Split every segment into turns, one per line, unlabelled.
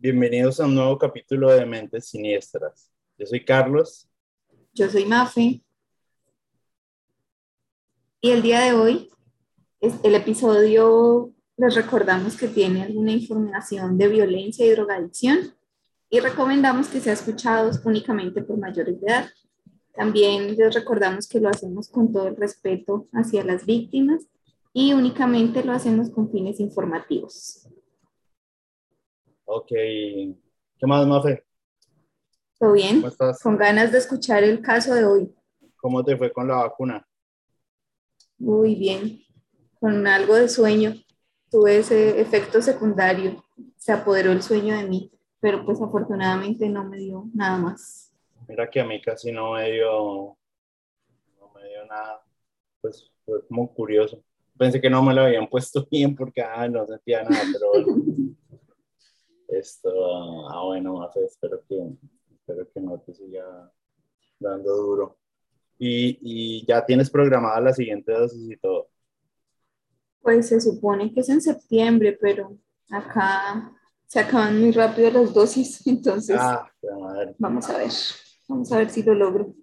Bienvenidos a un nuevo capítulo de Mentes Siniestras. Yo soy Carlos.
Yo soy Mafe. Y el día de hoy, el episodio, les recordamos que tiene alguna información de violencia y drogadicción y recomendamos que sea escuchado únicamente por mayores de edad. También les recordamos que lo hacemos con todo el respeto hacia las víctimas y únicamente lo hacemos con fines informativos.
Ok. ¿Qué más, Mafe?
¿Todo bien? ¿Cómo estás? Con ganas de escuchar el caso de hoy.
¿Cómo te fue con la vacuna?
Muy bien. Con algo de sueño. Tuve ese efecto secundario. Se apoderó el sueño de mí, pero pues afortunadamente no me dio nada más.
Mira que a mí casi no me dio, no me dio nada. Pues fue como curioso. Pensé que no me lo habían puesto bien porque ah, no sentía nada, pero Esto, ah, bueno, Mafe, espero que, espero que no te siga dando duro. Y, y ya tienes programada la siguiente dosis y todo.
Pues se supone que es en septiembre, pero acá se acaban muy rápido las dosis, entonces ah, vamos a ver, vamos a ver si lo logro.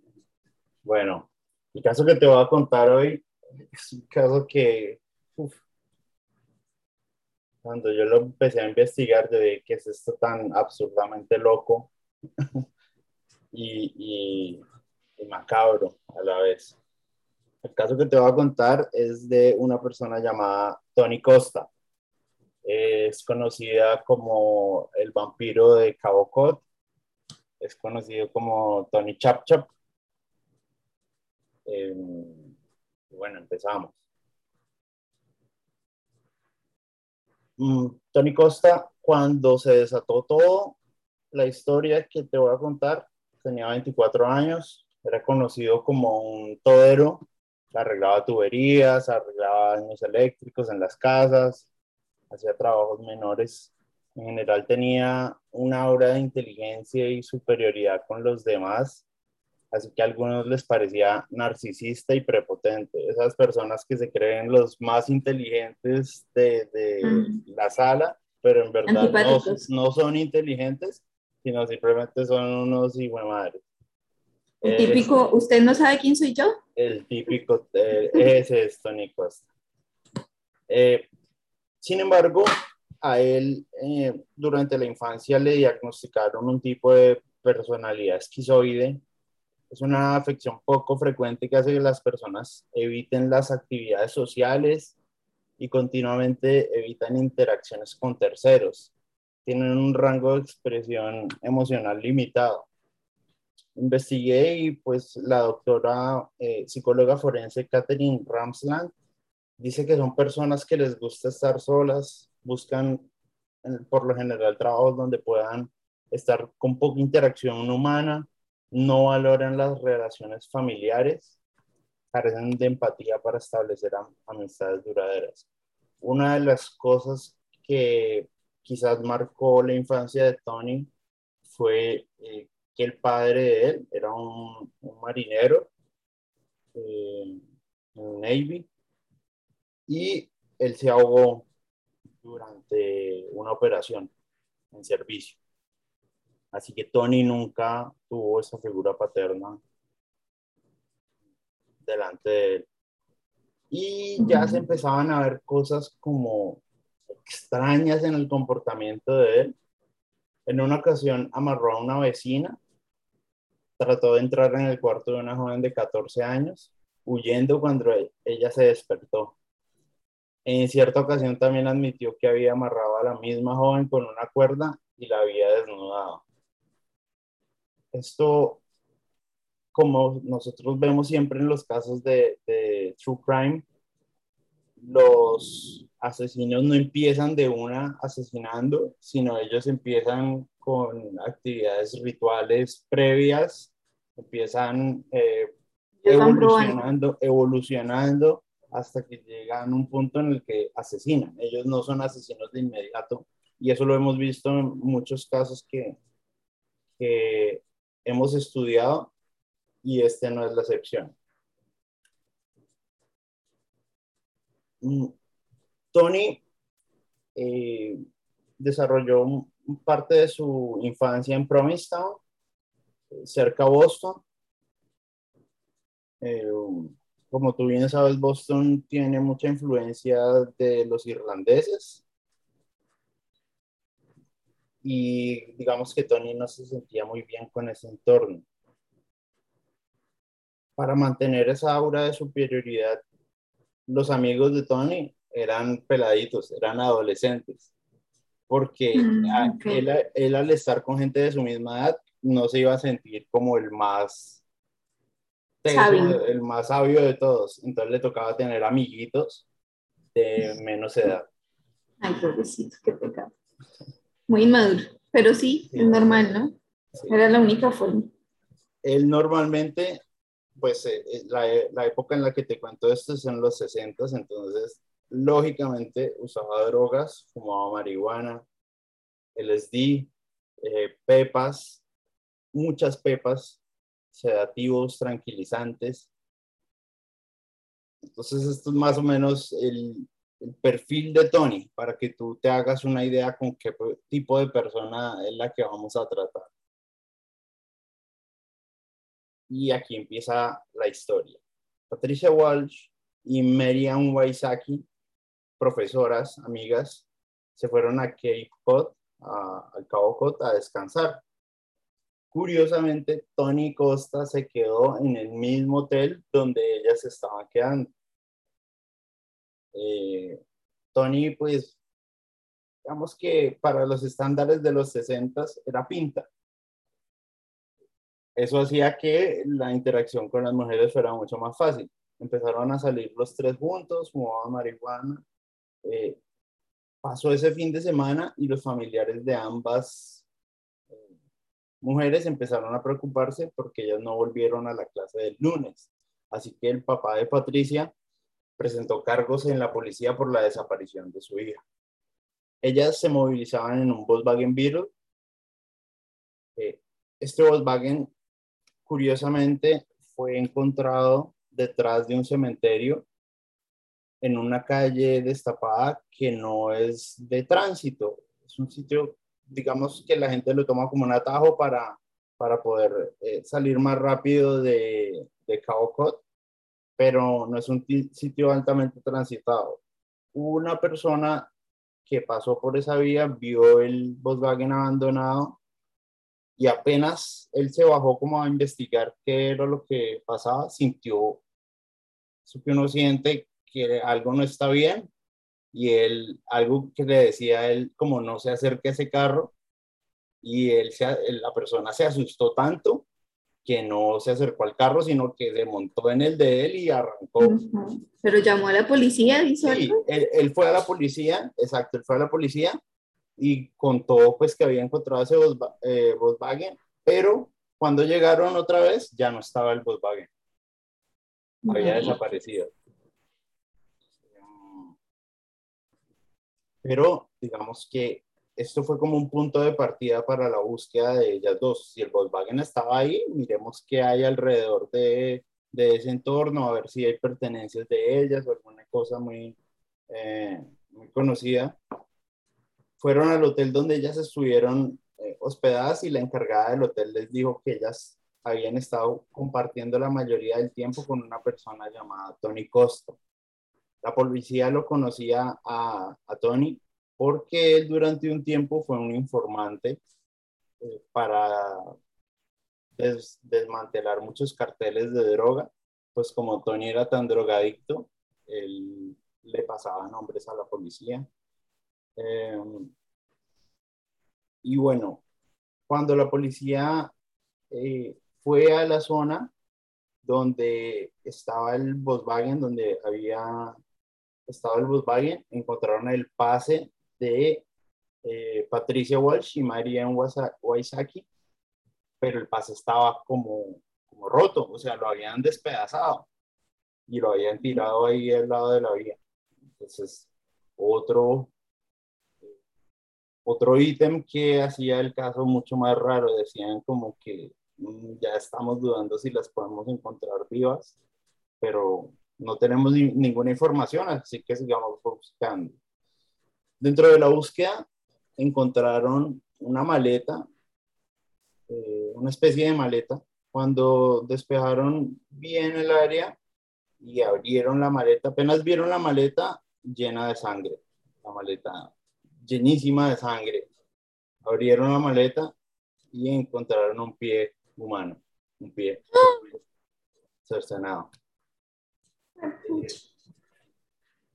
Bueno, el caso que te voy a contar hoy es un caso que cuando yo lo empecé a investigar, yo vi que es esto tan absurdamente loco y, y, macabro a la vez. El caso que te voy a contar es de una persona llamada Tony Costa. Es conocida como el vampiro de Cabo Cod. Es conocido como Tony Chap Chap. Eh, bueno, empezamos. Mm, Tony Costa, cuando se desató todo, la historia que te voy a contar, tenía 24 años, era conocido como un todero, arreglaba tuberías, arreglaba daños eléctricos en las casas, hacía trabajos menores. En general tenía una aura de inteligencia y superioridad con los demás así que a algunos les parecía narcisista y prepotente. Esas personas que se creen los más inteligentes de, la sala, pero en verdad no, son inteligentes, sino simplemente son unos hijos madres.
El típico, ¿usted no sabe quién soy yo?
El típico, eh, ese es Tony Costa. Eh, sin embargo, a él eh, durante la infancia le diagnosticaron un tipo de personalidad esquizoide es una afección poco frecuente que hace que las personas eviten las actividades sociales y continuamente evitan interacciones con terceros. Tienen un rango de expresión emocional limitado. Investigué y pues la doctora eh, psicóloga forense Catherine Ramsland dice que son personas que les gusta estar solas, buscan por lo general trabajos donde puedan estar con poca interacción humana no valoran las relaciones familiares, carecen de empatía para establecer amistades duraderas. Una de las cosas que quizás marcó la infancia de Tony fue eh, que el padre de él era un, marinero eh, Navy y él se ahogó durante una operación en servicio. Así que Tony nunca tuvo esa figura paterna delante de él. Y ya se empezaban a ver cosas como extrañas en el comportamiento de él. En una ocasión amarró a una vecina, trató de entrar en el cuarto de una joven de 14 años, huyendo cuando ella se despertó. En cierta ocasión también admitió que había amarrado a la misma joven con una cuerda y la había desnudado esto, como nosotros vemos siempre en los casos de, True Crime, los asesinos no empiezan de una asesinando, sino ellos empiezan con actividades rituales previas, empiezan eh, evolucionando, evolucionando hasta que llegan a un punto en el que asesinan. Ellos no son asesinos de inmediato y eso lo hemos visto en muchos casos que, que hemos estudiado y este no es la excepción. Mm, Tony eh, desarrolló parte de su infancia en Provincetown, cerca de Boston. Eh, como tú bien sabes, Boston tiene mucha influencia de los irlandeses. Y digamos que Tony no se sentía muy bien con ese entorno. Para mantener esa aura de superioridad, los amigos de Tony eran peladitos, eran adolescentes. Porque mm, él al estar con gente de su misma edad, no se iba a sentir como el más el más sabio de todos. Entonces le tocaba tener amiguitos de menos edad.
Ay, pobrecito, qué pecado. Muy inmaduro, pero sí, es normal, ¿no? Era la única forma.
Él normalmente, pues eh, eh, la, la, época en la que te cuento esto es en los 60, entonces lógicamente usaba drogas, fumaba marihuana, LSD, eh, pepas, muchas pepas, sedativos, tranquilizantes. Entonces, esto es más o menos el, perfil de Tony, para que tú te hagas una idea con qué tipo de persona es la que vamos a tratar. Y aquí empieza la historia. Patricia Walsh y Marian Waisaki, profesoras, amigas, se fueron a Cape Cod, al Cabo Cod, a descansar. Curiosamente, Tony Costa se quedó en el mismo hotel donde ella se estaba quedando. Eh, Tony, pues, digamos que para los estándares de los 60 era pinta. Eso hacía que la interacción con las mujeres fuera mucho más fácil. Empezaron a salir los tres juntos, fumaban marihuana. Eh, pasó ese fin de semana y los familiares de ambas mujeres empezaron a preocuparse porque ellas no volvieron a la clase del lunes. Así que el papá de Patricia presentó cargos en la policía por la desaparición de su hija. Ellas se movilizaban en un Volkswagen Beetle. Eh, este Volkswagen, curiosamente, fue encontrado detrás de un cementerio en una calle destapada que no es de tránsito. Es un sitio digamos que la gente lo toma como un atajo para, para poder eh, salir más rápido de, de Cabo Cod, pero no es un sitio altamente transitado. Una persona que pasó por esa vía vio el Volkswagen abandonado y apenas él se bajó como a investigar qué era lo que pasaba, sintió, eso que uno siente que algo no está bien y él, algo que le decía a él, como no se acerque a ese carro, y él se, la persona se asustó tanto que no se acercó al carro, sino que se montó en el de él y arrancó.
Pero llamó a la policía,
dice sí, él, él, fue a la policía, exacto, él fue a la policía y contó pues que había encontrado ese eh, Volkswagen, pero cuando llegaron otra vez ya no estaba el Volkswagen. Había desaparecido. Pero digamos que esto fue como un punto de partida para la búsqueda de ellas dos. Si el Volkswagen estaba ahí, miremos qué hay alrededor de, de ese entorno, a ver si hay pertenencias de ellas o alguna cosa muy, eh, muy conocida. Fueron al hotel donde ellas estuvieron eh, hospedadas y la encargada del hotel les dijo que ellas habían estado compartiendo la mayoría del tiempo con una persona llamada Tony Costa. La policía lo conocía a, a Tony porque él durante un tiempo fue un informante eh, para desmantelar muchos carteles de droga, pues como Tony era tan drogadicto, él le pasaba nombres a la policía. Em, y bueno, cuando la policía eh, fue a la zona donde estaba el Volkswagen, donde había estado el Volkswagen, encontraron el pase de eh, Patricia Walsh y Marianne Waisaki, pero el pase estaba como, como roto, o sea, lo habían despedazado y lo habían tirado ahí al lado de la vía. Entonces, otro, otro ítem que hacía el caso mucho más raro, decían como que mm, ya estamos dudando si las podemos encontrar vivas, pero no tenemos ninguna información, así que sigamos buscando. Dentro de la búsqueda encontraron una maleta, eh, una especie de maleta. Cuando despejaron bien el área y abrieron la maleta, apenas vieron la maleta llena de sangre, la maleta llenísima de sangre. Abrieron la maleta y encontraron un pie humano, un pie cercenado.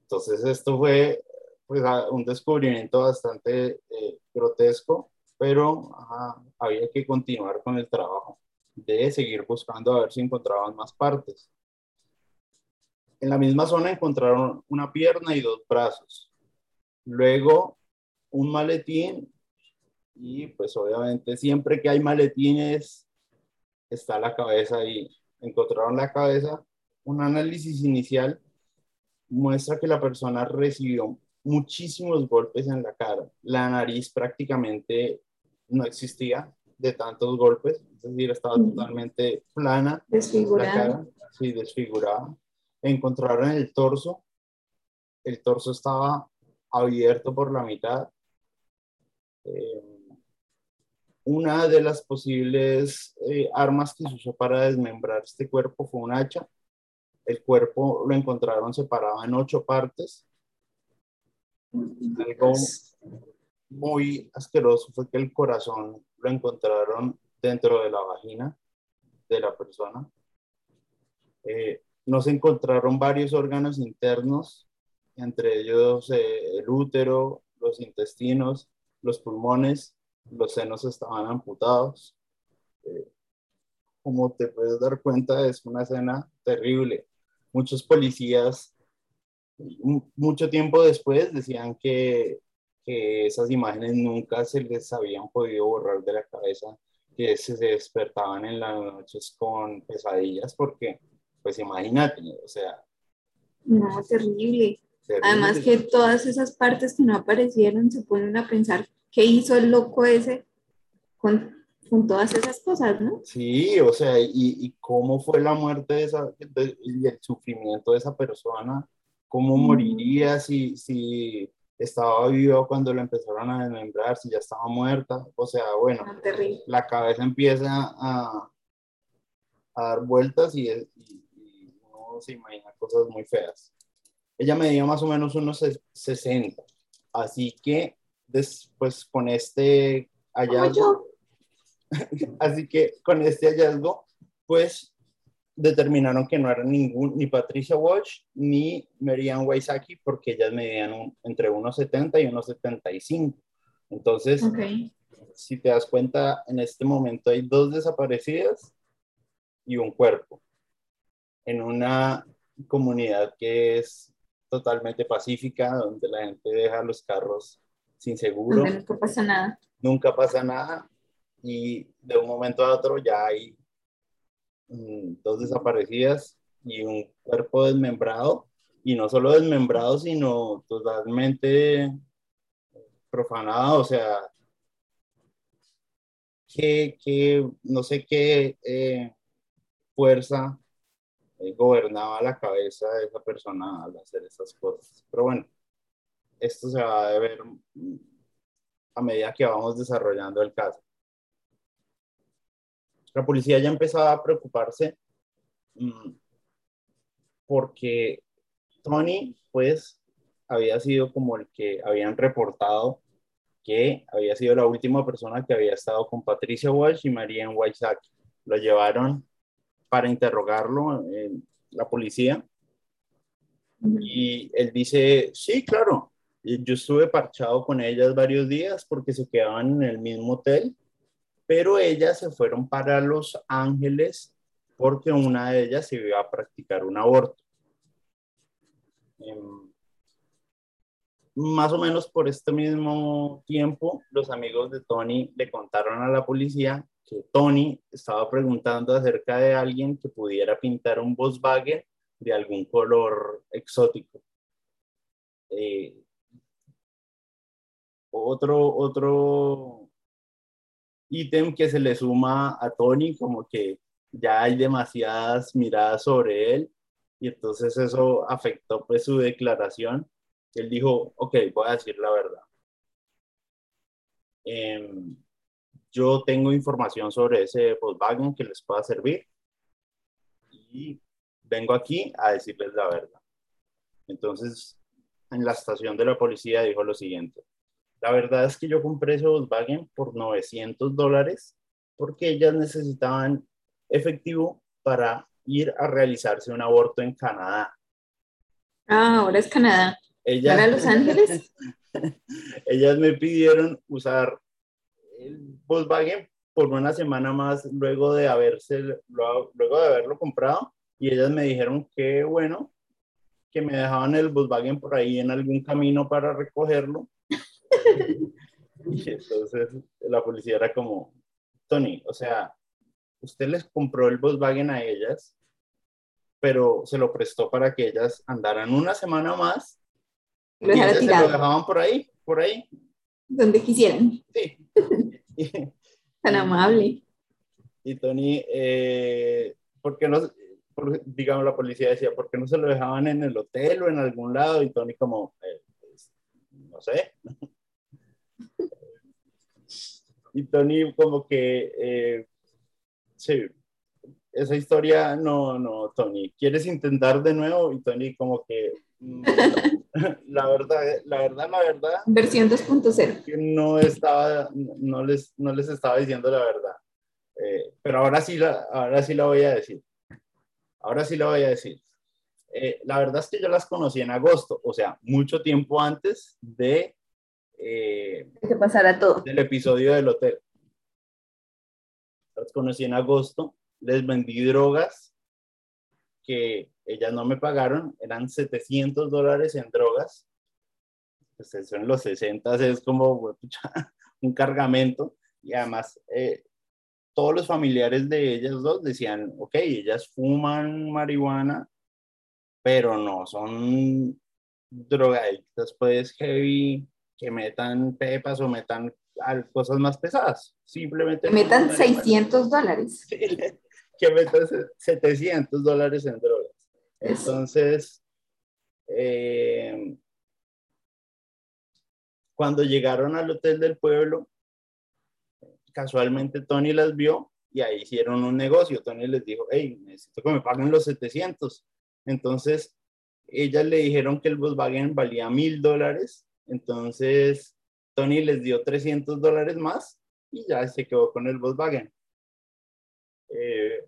Entonces esto fue pues, un descubrimiento bastante eh, grotesco, pero había que continuar con el trabajo de seguir buscando a ver si encontraban más partes. En la misma zona encontraron una pierna y dos brazos. Luego un maletín y pues obviamente siempre que hay maletines está la cabeza ahí. Encontraron la cabeza. Un análisis inicial muestra que la persona recibió muchísimos golpes en la cara. La nariz prácticamente no existía de tantos golpes, es decir, estaba totalmente plana.
Desfigurada.
La cara, sí, desfigurada. Encontraron el torso. El torso estaba abierto por la mitad. Eh, una de las posibles eh, armas que se usó para desmembrar este cuerpo fue un hacha. El cuerpo lo encontraron separado en ocho partes. Algo muy asqueroso fue que el corazón lo encontraron dentro de la vagina de la persona. Eh, no se encontraron varios órganos internos, entre ellos eh, el útero, los intestinos, los pulmones, los senos estaban amputados. Eh, como te puedes dar cuenta, es una escena terrible. Muchos policías, mucho tiempo después, decían que, que esas imágenes nunca se les habían podido borrar de la cabeza, que se despertaban en las noches con pesadillas, porque, pues imagínate, o sea.
No, terrible. terrible. Además que todas esas partes que no aparecieron se ponen a pensar qué hizo el loco ese con, con todas esas cosas, ¿no?
Sí, o sea, y, y cómo fue la muerte de esa, de, y el sufrimiento de esa persona, cómo moriría si, si estaba vivo cuando lo empezaron a desmembrar, si ya estaba muerta, o sea, bueno,
Ah,
la cabeza empieza a, a dar vueltas y, y, y uno se imagina cosas muy feas. Ella medía más o menos unos 60, así que después con este hallazgo, así que con este hallazgo, pues determinaron que no era ningún, ni Patricia Walsh ni Marianne Waisaki, porque ellas medían un, entre 1,70 y 1,75. Entonces,
okay.
si te das cuenta, en este momento hay dos desaparecidas y un cuerpo en una comunidad que es totalmente pacífica, donde la gente deja los carros sin seguro.
Donde nunca pasa nada.
Nunca pasa nada y de un momento a otro ya hay dos desaparecidas y un cuerpo desmembrado y no solo desmembrado sino totalmente profanado, o sea, que, que no sé qué eh, fuerza eh, gobernaba la cabeza de esa persona al hacer esas cosas. Pero bueno, esto se va a ver a medida que vamos desarrollando el caso. La policía ya empezaba a preocuparse mmm, porque Tony, pues, había sido como el que habían reportado que había sido la última persona que había estado con Patricia Walsh y María en Waisaki. Lo llevaron para interrogarlo la policía y él dice, sí, claro, yo estuve parchado con ellas varios días porque se quedaban en el mismo hotel, pero ellas se fueron para Los Ángeles porque una de ellas se iba a practicar un aborto. Eh, más o menos por este mismo tiempo, los amigos de Tony le contaron a la policía que Tony estaba preguntando acerca de alguien que pudiera pintar un Volkswagen de algún color exótico. Eh, otro, otro ítem que se le suma a Tony, como que ya hay demasiadas miradas sobre él y entonces eso afectó pues su declaración. Él dijo, ok, voy a decir la verdad. Em, yo tengo información sobre ese Volkswagen que les pueda servir y vengo aquí a decirles la verdad. Entonces, en la estación de la policía dijo lo siguiente. La verdad es que yo compré ese Volkswagen por 900 dólares porque ellas necesitaban efectivo para ir a realizarse un aborto en Canadá.
Ah, ahora es Canadá. ¿Para Los Ángeles?
ellas me pidieron usar el Volkswagen por una semana más luego de, haberse, luego de haberlo comprado y ellas me dijeron que bueno, que me dejaban el Volkswagen por ahí en algún camino para recogerlo. Y entonces la policía era como, Tony, o sea, usted les compró el Volkswagen a ellas, pero se lo prestó para que ellas andaran una semana más y ellas se lo dejaban por ahí, por ahí.
Donde quisieran.
Sí.
Tan amable.
Y Tony, eh, ¿por qué no, digamos, la policía decía, ¿por qué no se lo dejaban en el hotel o en algún lado? Y Tony como, eh, pues, no sé. Y Tony como que, eh, sí, esa historia, no, no, Tony, ¿quieres intentar de nuevo? Y Tony como que, mm, la verdad, la verdad, la verdad.
Versión 2.0.
No estaba, no les, no les estaba diciendo la verdad. Eh, pero ahora sí, la, ahora sí la voy a decir. Ahora sí la voy a decir. Eh, la verdad es que yo las conocí en agosto, o sea, mucho tiempo antes de...
Eh, que pasara todo.
Del episodio del hotel. Las conocí en agosto, les vendí drogas que ellas no me pagaron, eran 700 dólares en drogas. Pues eso en los 60 es como un cargamento y además eh, todos los familiares de ellas dos decían, ok, ellas fuman marihuana, pero no son drogadictas, pues heavy, que metan pepas o metan cosas más pesadas. Simplemente.
Que metan 600 dólares.
que metan 700 dólares en drogas. Entonces, eh, cuando llegaron al hotel del pueblo, casualmente Tony las vio y ahí hicieron un negocio. Tony les dijo, hey, necesito que me paguen los 700. Entonces, ellas le dijeron que el Volkswagen valía mil dólares. Entonces, Tony les dio 300 dólares más y ya se quedó con el Volkswagen. Eh,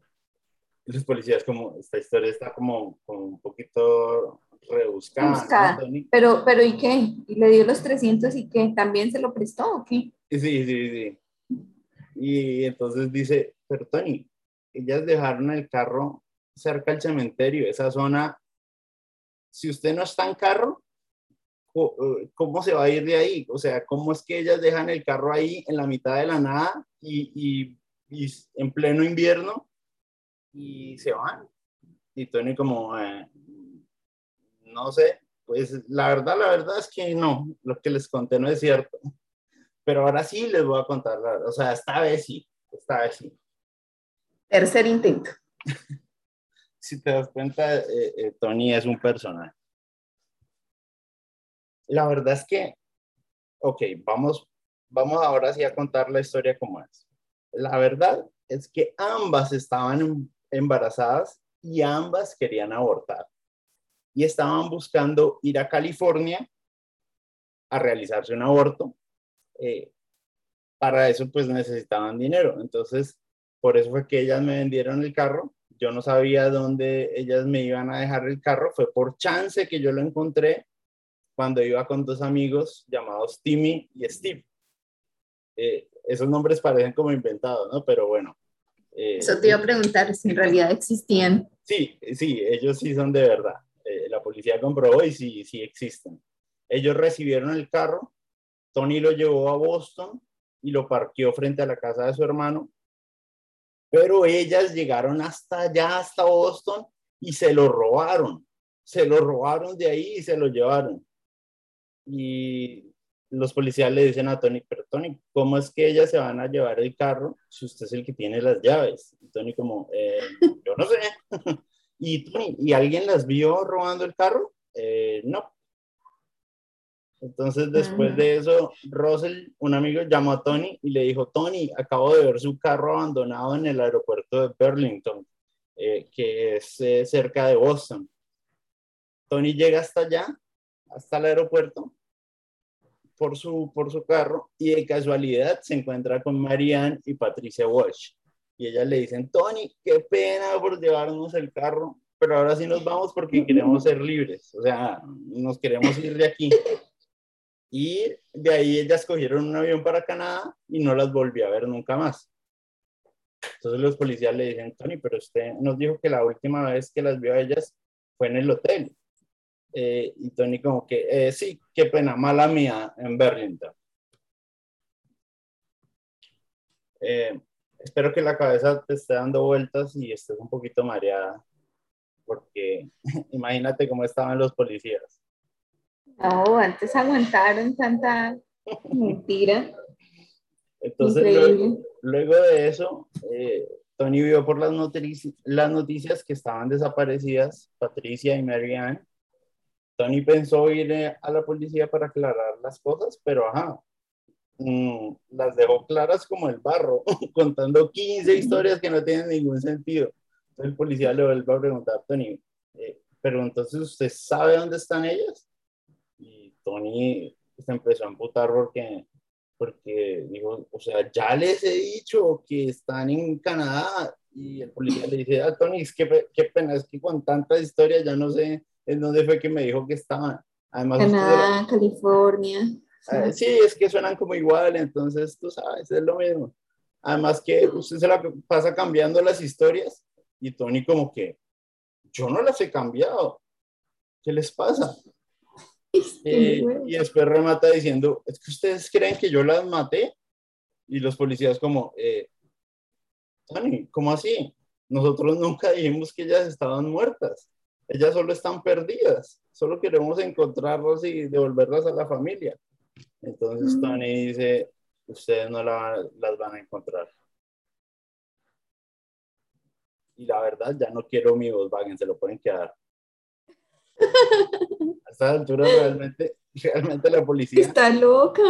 los policías, como esta historia está como, un poquito rebuscada.
Pero, pero ¿y qué? ¿Y le dio los 300 y qué? ¿También se lo prestó o qué?
Sí, sí, sí. Y entonces dice, pero Tony, ellas dejaron el carro cerca del cementerio, esa zona, si usted no está en carro, ¿cómo se va a ir de ahí? O sea, ¿cómo es que ellas dejan el carro ahí en la mitad de la nada y, en pleno invierno y se van? Y Tony como, eh, no sé, pues la verdad, la verdad es que no, lo que les conté no es cierto. Pero ahora sí les voy a contar, o sea, esta vez sí, esta vez sí.
Tercer intento.
si te das cuenta, eh, eh, Tony es un personaje. La verdad es que, ok, vamos, vamos ahora sí a contar la historia como es. La verdad es que ambas estaban em, embarazadas y ambas querían abortar. Y estaban buscando ir a California a realizarse un aborto eh, para eso pues necesitaban dinero. Entonces, por eso fue que ellas me vendieron el carro. Yo no sabía dónde ellas me iban a dejar el carro. Fue por chance que yo lo encontré cuando iba con dos amigos llamados Timmy y Steve. Eh, esos nombres parecen como inventados, ¿no? Pero bueno.
Eh, eso te iba a preguntar si en realidad existían.
Sí, sí, ellos sí son de verdad. la policía comprobó y sí, sí existen. Ellos recibieron el carro, Tony lo llevó a Boston y lo parqueó frente a la casa de su hermano, pero ellas llegaron hasta allá, hasta Boston, y se lo robaron. Se lo robaron de ahí y se lo llevaron. Y los policías le dicen a Tony, pero Tony, ¿cómo es que ellas se van a llevar el carro si usted es el que tiene las llaves? Y Tony como, eh, yo no sé. y Tony, ¿y alguien las vio robando el carro? Eh, no, Entonces, después de eso, Russell, un amigo, llamó a Tony y le dijo, Tony, acabo de ver su carro abandonado en el aeropuerto de Burlington, eh, que es cerca de Boston. Tony llega hasta allá, hasta el aeropuerto, por su, por su carro y de casualidad se encuentra con Marianne y Patricia Walsh. Y ellas le dicen, Tony, qué pena por llevarnos el carro, pero ahora sí nos vamos porque queremos ser libres, o sea, nos queremos ir de aquí. Y de ahí ellas cogieron un avión para Canadá y no las volví a ver nunca más. Entonces los policías le dicen, Tony, pero usted nos dijo que la última vez que las vio a ellas fue en el hotel. Eh, y Tony como que, eh, sí, qué pena, mala mía en Burlington. Eh, espero que la cabeza te esté dando vueltas y estés un poquito mareada, porque imagínate cómo estaban los policías.
No, antes aguantaron tanta mentira.
Entonces, luego, de eso, eh, Tony vio por las, noticias, las noticias que estaban desaparecidas, Patricia y Marianne. Tony pensó ir a la policía para aclarar las cosas, pero ajá, mm, las dejó claras como el barro, contando 15 historias que no tienen ningún sentido. Entonces el policía le vuelve a preguntar, Tony, eh, pero entonces usted sabe dónde están ellas? Tony se empezó a emputar porque, porque dijo, o sea, ya les he dicho que están en Canadá y el policía le dice, ah, Tony, es que, qué pena, es que con tantas historias ya no sé en dónde fue que me dijo que estaban.
Además, Canadá, California.
Ah, sí, es que suenan como igual, entonces tú sabes, es lo mismo. Además que usted se la pasa cambiando las historias y Tony como que, yo no las he cambiado. ¿Qué les pasa? Eh, y después remata diciendo, es que ustedes creen que yo las maté. Y los policías como, eh, Tony, ¿cómo así? Nosotros nunca dijimos que ellas estaban muertas. Ellas solo están perdidas. Solo queremos encontrarlas y devolverlas a la familia. Entonces Tony dice, ustedes no las van a encontrar. Y la verdad, ya no quiero mi Volkswagen, se lo pueden quedar. A esta altura realmente, realmente la policía...
Está loca.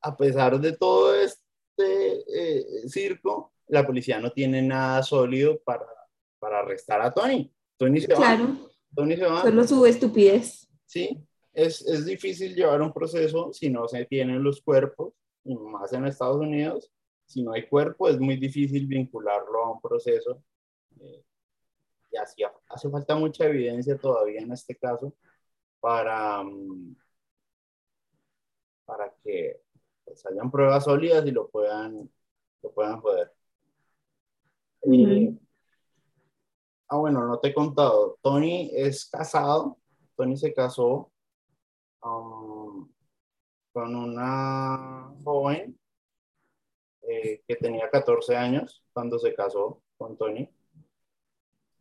A pesar de todo este eh, circo, la policía no tiene nada sólido para, para arrestar a Tony. Tony se
claro.
va.
Solo su estupidez.
Sí, es, es difícil llevar un proceso si no se tienen los cuerpos, y más en Estados Unidos. Si no hay cuerpo, es muy difícil vincularlo a un proceso. Eh, y hace falta mucha evidencia todavía en este caso para, mm, para que pues, hayan pruebas sólidas y lo puedan, lo puedan joder. Ah, bueno, no te he contado. Tony es casado. Tony se casó um, con una joven eh, que tenía 14 años cuando se casó con Tony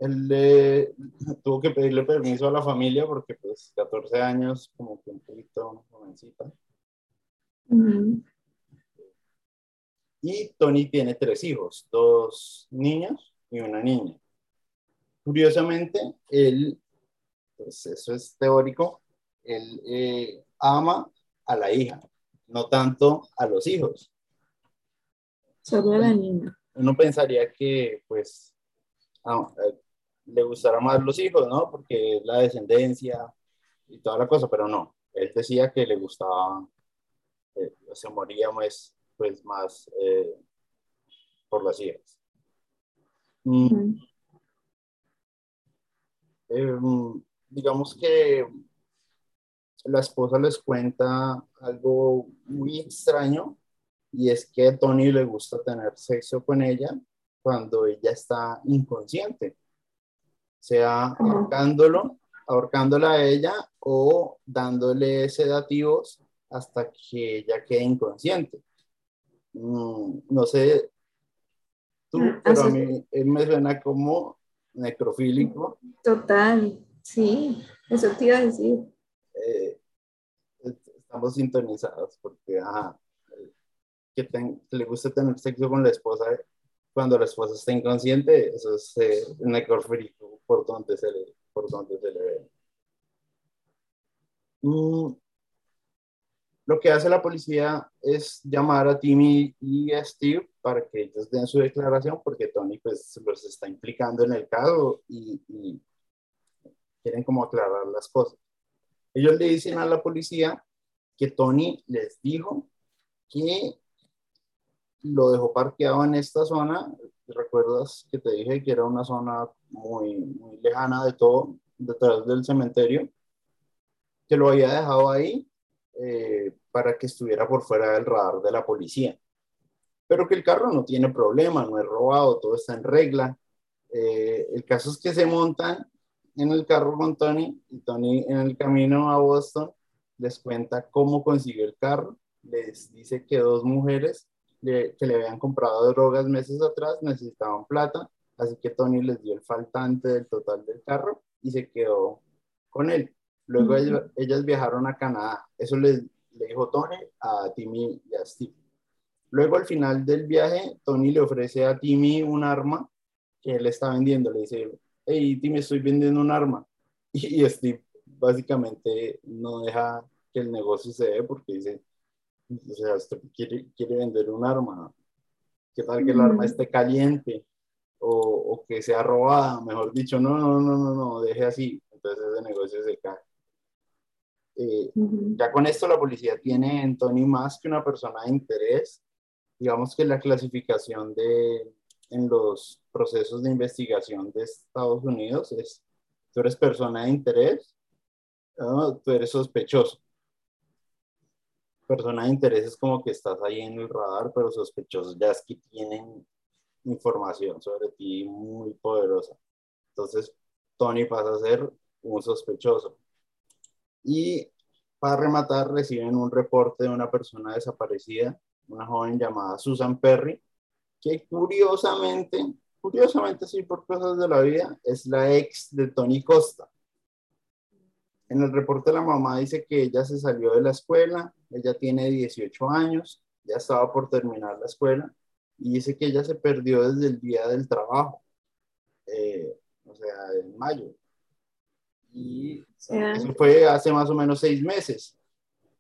él tuvo que pedirle permiso a la familia porque pues 14 años como que un poquito jovencita. Y Tony tiene tres hijos, dos niños y una niña. Curiosamente, él, pues eso es teórico, él eh, ama a la hija, no tanto a los hijos.
Solo a la niña.
Uno pensaría que, pues, ah, eh, le gustará más los hijos, ¿no? Porque la descendencia y toda la cosa, pero no. Él decía que le gustaba, eh, se moría más, pues más eh, por las hijas. Mm. Em, digamos que la esposa les cuenta algo muy extraño y es que a Tony le gusta tener sexo con ella cuando ella está inconsciente sea ahorcándolo, ahorcándola a ella o dándole sedativos hasta que ella quede inconsciente. Mm, no sé, tú, mm, pero a mí me suena como necrofílico.
Total, sí, eso te iba a decir.
Eh, estamos sintonizados porque, ajá, que, le gusta tener sexo con la esposa cuando la esposa está inconsciente, eso es eh, necrofílico por donde se le, por donde se le ve. Mm, Lo que hace la policía es llamar a Timmy y a Steve para que ellos den su declaración porque Tony pues los está implicando en el caso y, y quieren como aclarar las cosas. Ellos le dicen a la policía que Tony les dijo que lo dejó parqueado en esta zona. ¿Recuerdas que te dije que era una zona muy, muy lejana de todo, detrás del cementerio? Que lo había dejado ahí eh, para que estuviera por fuera del radar de la policía. Pero que el carro no tiene problema, no es robado, todo está en regla. Eh, el caso es que se montan en el carro con Tony y Tony en el camino a Boston les cuenta cómo consiguió el carro, les dice que dos mujeres que le habían comprado drogas meses atrás necesitaban plata, así que Tony les dio el faltante del total del carro y se quedó con él. Luego ellas, viajaron a Canadá, eso les, le dijo Tony a Timmy y a Steve. Luego al final del viaje, Tony le ofrece a Timmy un arma que él está vendiendo, le dice, hey Timmy, estoy vendiendo un arma. Y, y Steve básicamente no deja que el negocio se dé porque dice, o sea, usted quiere, quiere vender un arma, ¿qué tal que el arma esté caliente o, o, que sea robada? Mejor dicho, no, no, no, no, no, deje así, entonces ese negocio se cae. Eh, ya con esto la policía tiene en Tony más que una persona de interés, digamos que la clasificación de en los procesos de investigación de Estados Unidos es, tú eres persona de interés, tú eres sospechoso persona de interés es como que estás ahí en el radar, pero sospechosos ya es que tienen información sobre ti muy poderosa. Entonces, Tony pasa a ser un sospechoso. Y para rematar, reciben un reporte de una persona desaparecida, una joven llamada Susan Perry, que curiosamente, curiosamente sí por cosas de la vida, es la ex de Tony Costa. En el reporte la mamá dice que ella se salió de la escuela, ella tiene 18 años, ya estaba por terminar la escuela y dice que ella se perdió desde el día del trabajo, eh, o sea, en mayo. Y eso fue hace más o menos seis meses.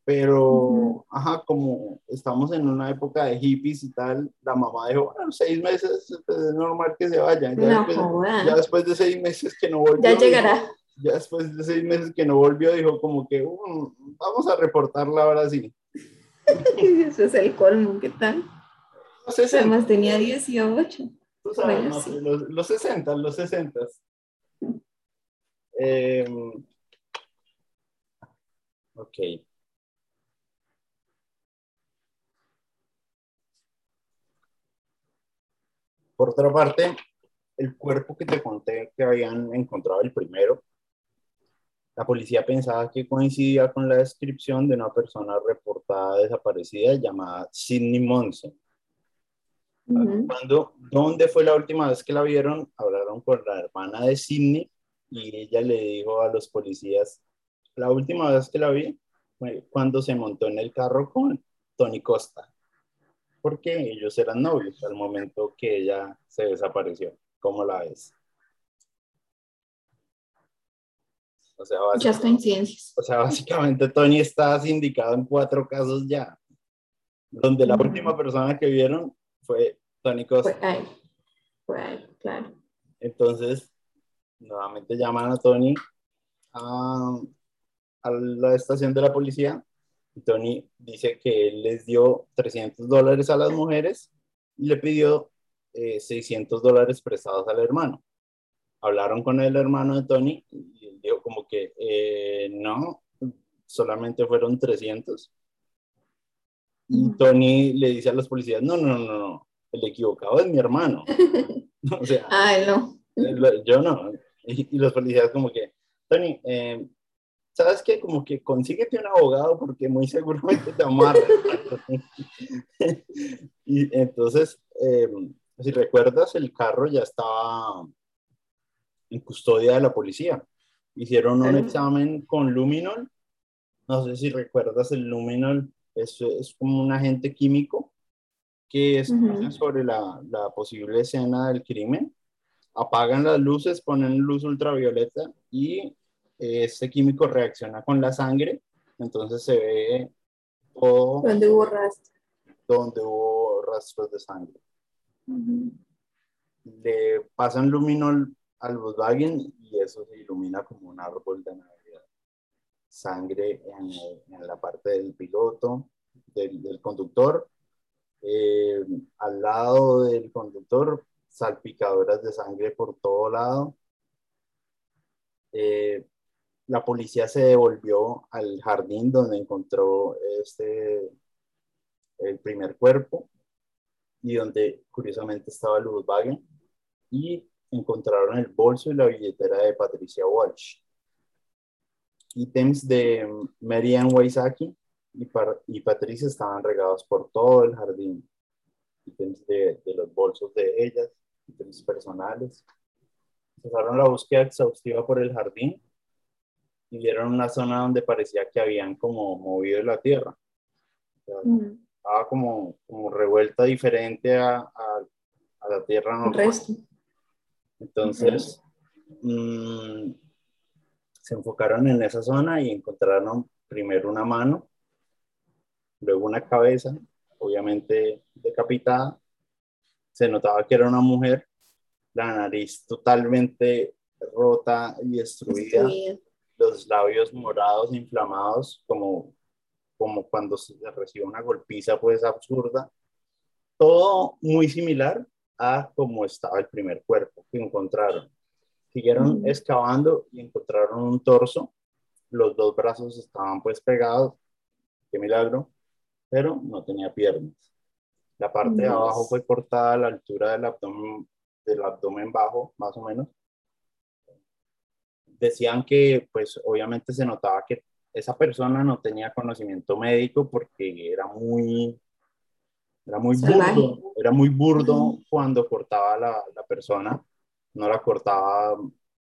Pero, ajá, como estamos en una época de hippies y tal, la mamá dijo, bueno, seis meses pues, es normal que se vayan. Ya, después, ya después de seis meses que no volvió.
Ya llegará
ya después de seis meses que no volvió, dijo como que uh, vamos a reportarla ahora sí.
Eso es el colmo, ¿qué tal? Los 60. Además tenía 18.
Tú sabes, no, los, los, 60, los 60. Eh, ok. Por otra parte, el cuerpo que te conté que habían encontrado el primero la policía pensaba que coincidía con la descripción de una persona reportada desaparecida llamada Sidney Monson. Cuando, ¿Dónde fue la última vez que la vieron? Hablaron con la hermana de Sidney y ella le dijo a los policías, la última vez que la vi fue cuando se montó en el carro con Tony Costa, porque ellos eran novios al momento que ella se desapareció. ¿Cómo la ves?
O sea, O
sea, básicamente Tony está sindicado en cuatro casos ya, donde la última persona que vieron fue Tony Costa.
Fue él, fue él, claro.
Entonces, nuevamente llaman a Tony a, a la estación de la policía Tony dice que él les dio 300 dólares a las mujeres y le pidió 600 eh, dólares prestados al hermano. Hablaron con el hermano de Tony y dijo como que eh, no, solamente fueron 300. Y Tony le dice a los policías, no, no, no, no, el equivocado es mi hermano.
o sea, Ay, no.
yo no. Y, los policías como que, Tony, eh, ¿sabes qué? Como que consíguete un abogado porque muy seguramente te amarra. y entonces, eh, si recuerdas, el carro ya estaba en custodia de la policía. Hicieron un examen con luminol. No sé si recuerdas el luminol. Es, es como un agente químico que es sobre la, la, posible escena del crimen. Apagan las luces, ponen luz ultravioleta y este químico reacciona con la sangre. Entonces se ve todo
¿Dónde hubo rastro?
donde hubo rastros de sangre. Le pasan luminol al Volkswagen y eso se ilumina como un árbol de Navidad. Sangre en, en la parte del piloto, del, del conductor. Eh, al lado del conductor, salpicaduras de sangre por todo lado. Eh, la policía se devolvió al jardín donde encontró este, el primer cuerpo y donde curiosamente estaba el Volkswagen y encontraron el bolso y la billetera de Patricia Walsh. Ítems de Mary Ann Waisaki y, y Patricia estaban regados por todo el jardín. Ítems de, de los bolsos de ellas, ítems personales. Empezaron la búsqueda exhaustiva por el jardín y vieron una zona donde parecía que habían como movido la tierra. Estaba como, como revuelta diferente a, a, a la tierra normal. Entonces, mmm, se enfocaron en esa zona y encontraron primero una mano, luego una cabeza, obviamente decapitada. Se notaba que era una mujer, la nariz totalmente rota y destruida, sí. Los labios morados, inflamados, como, como cuando se recibe una golpiza, pues absurda. Todo muy similar a como estaba el primer cuerpo que encontraron. Siguieron mm. excavando y encontraron un torso. Los dos brazos estaban pues pegados. Qué milagro. Pero no tenía piernas. La parte de abajo fue cortada a la altura del abdomen, del abdomen bajo, más o menos. Decían que pues obviamente se notaba que esa persona no tenía conocimiento médico porque era muy era muy burdo, era muy burdo cuando cortaba la, la persona. No la cortaba,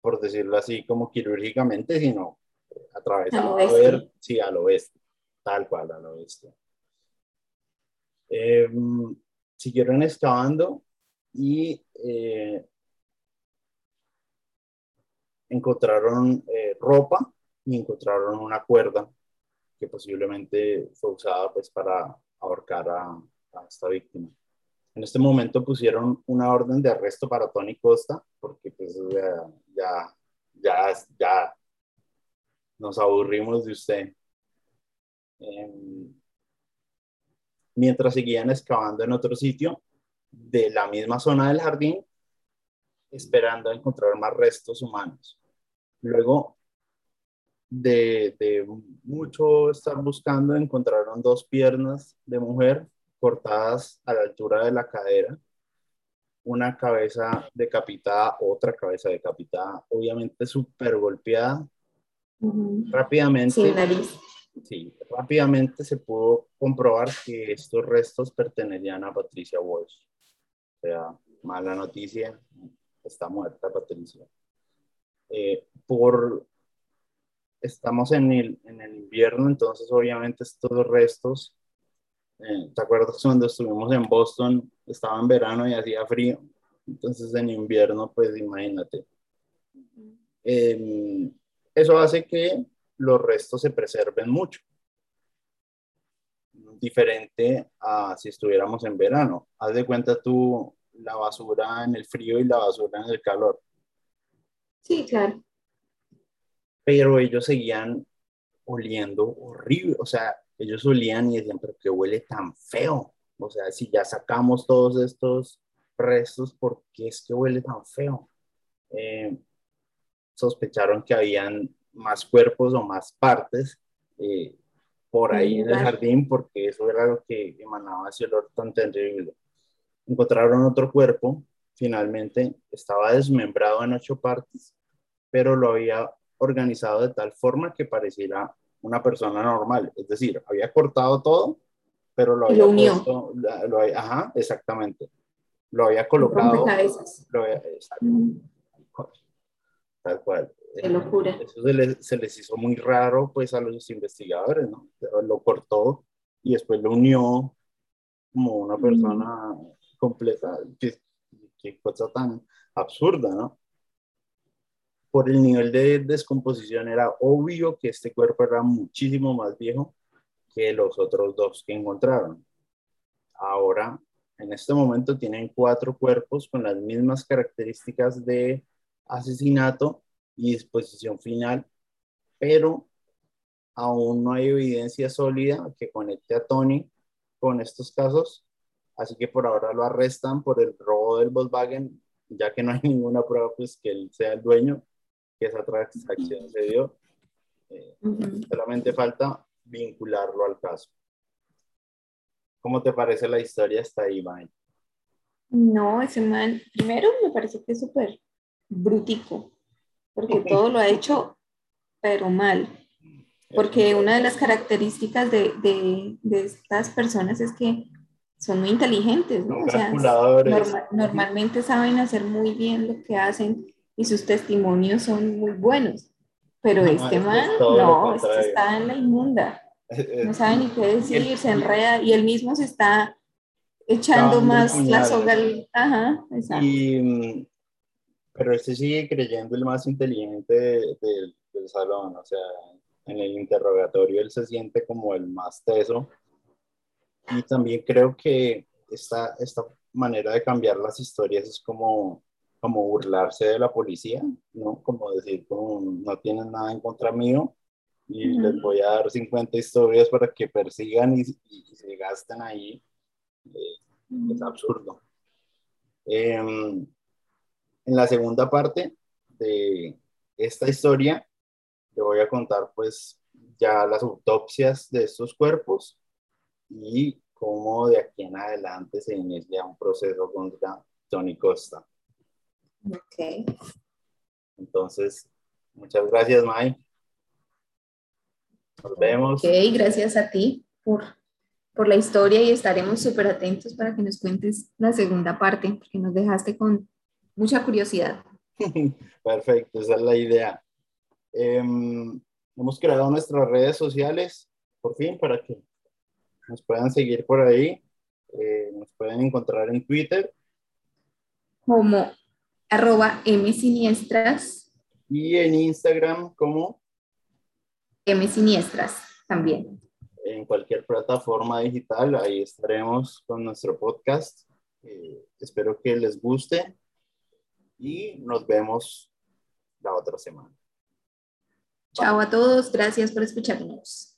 por decirlo así, como quirúrgicamente, sino atravesaba a ver, sí, al oeste, tal cual, al oeste. Eh, siguieron excavando y eh, encontraron eh, ropa y encontraron una cuerda que posiblemente fue usada pues para ahorcar a, esta víctima. En este momento pusieron una orden de arresto para Tony Costa, porque pues ya, ya, ya, ya nos aburrimos de usted. Eh, mientras seguían excavando en otro sitio de la misma zona del jardín, esperando encontrar más restos humanos. Luego de, de mucho estar buscando, encontraron dos piernas de mujer cortadas a la altura de la cadera, una cabeza decapitada, otra cabeza decapitada, obviamente súper golpeada. Uh-huh. Rápidamente,
Sin nariz.
sí, rápidamente se pudo comprobar que estos restos pertenecían a Patricia Walsh. O sea, mala noticia, está muerta Patricia. Eh, por estamos en el, en el invierno, entonces obviamente estos restos eh, ¿Te acuerdas cuando estuvimos en Boston? Estaba en verano y hacía frío. Entonces en invierno, pues imagínate. Eh, eso hace que los restos se preserven mucho. Diferente a si estuviéramos en verano. Haz de cuenta tú la basura en el frío y la basura en el calor.
Sí, claro.
Pero ellos seguían oliendo horrible. O sea, ellos olían y decían, pero que huele tan feo. O sea, si ya sacamos todos estos restos, ¿por qué es que huele tan feo? Eh, sospecharon que habían más cuerpos o más partes eh, por ahí en el jardín, porque eso era lo que emanaba ese olor tan terrible. Encontraron otro cuerpo, finalmente estaba desmembrado en ocho partes, pero lo había organizado de tal forma que pareciera una persona normal. Es decir, había cortado todo, pero lo había
lo unió.
puesto, lo había, ajá, exactamente. Lo había colocado. Lo había, mm. Tal cual.
Qué locura.
Eso se les, se les, hizo muy raro pues a los investigadores, ¿no? Lo cortó y después lo unió como una persona mm. completa. Qué, qué cosa tan absurda, ¿no? Por el nivel de descomposición era obvio que este cuerpo era muchísimo más viejo que los otros dos que encontraron. Ahora, en este momento tienen cuatro cuerpos con las mismas características de asesinato y disposición final, pero aún no hay evidencia sólida que conecte a Tony con estos casos, así que por ahora lo arrestan por el robo del Volkswagen, ya que no hay ninguna prueba pues que él sea el dueño, que esa transacción se dio. Eh, solamente falta vincularlo al caso. ¿Cómo te parece la historia hasta ahí, Mike?
No, ese man, primero me parece que es súper brutico, porque todo lo ha hecho, pero mal. Porque una de las características de, de, de estas personas es que son muy inteligentes, ¿no? O sea, normalmente saben hacer muy bien lo que hacen y sus testimonios son muy buenos. Pero este man, no, este está en la inmunda. No sabe ni qué decir, se enreda y él mismo se está echando más la soga. Ajá, exacto.
Y, pero este sigue creyendo el más inteligente del, del salón, o sea, en el interrogatorio él se siente como el más teso. Y también creo que esta, esta manera de cambiar las historias es como, como burlarse de la policía, ¿no? Como decir, como, no tienen nada en contra mío y les voy a dar 50 historias para que persigan y, se gasten ahí. Eh, es absurdo. Em, en la segunda parte de esta historia, te voy a contar pues ya las autopsias de estos cuerpos y cómo de aquí en adelante se inicia un proceso contra Tony Costa.
Ok.
Entonces, muchas gracias, Mai. Nos vemos.
Ok, gracias a ti por, por la historia y estaremos súper atentos para que nos cuentes la segunda parte, porque nos dejaste con mucha curiosidad.
Perfecto, esa es la idea. Em, hemos creado nuestras redes sociales, por fin, para que nos puedan seguir por ahí. Eh, nos pueden encontrar en Twitter.
Como arroba msiniestras.
Y en Instagram como
msiniestras también.
En cualquier plataforma digital, ahí estaremos con nuestro podcast. Eh, espero que les guste y nos vemos la otra semana.
Chao a todos, gracias por escucharnos.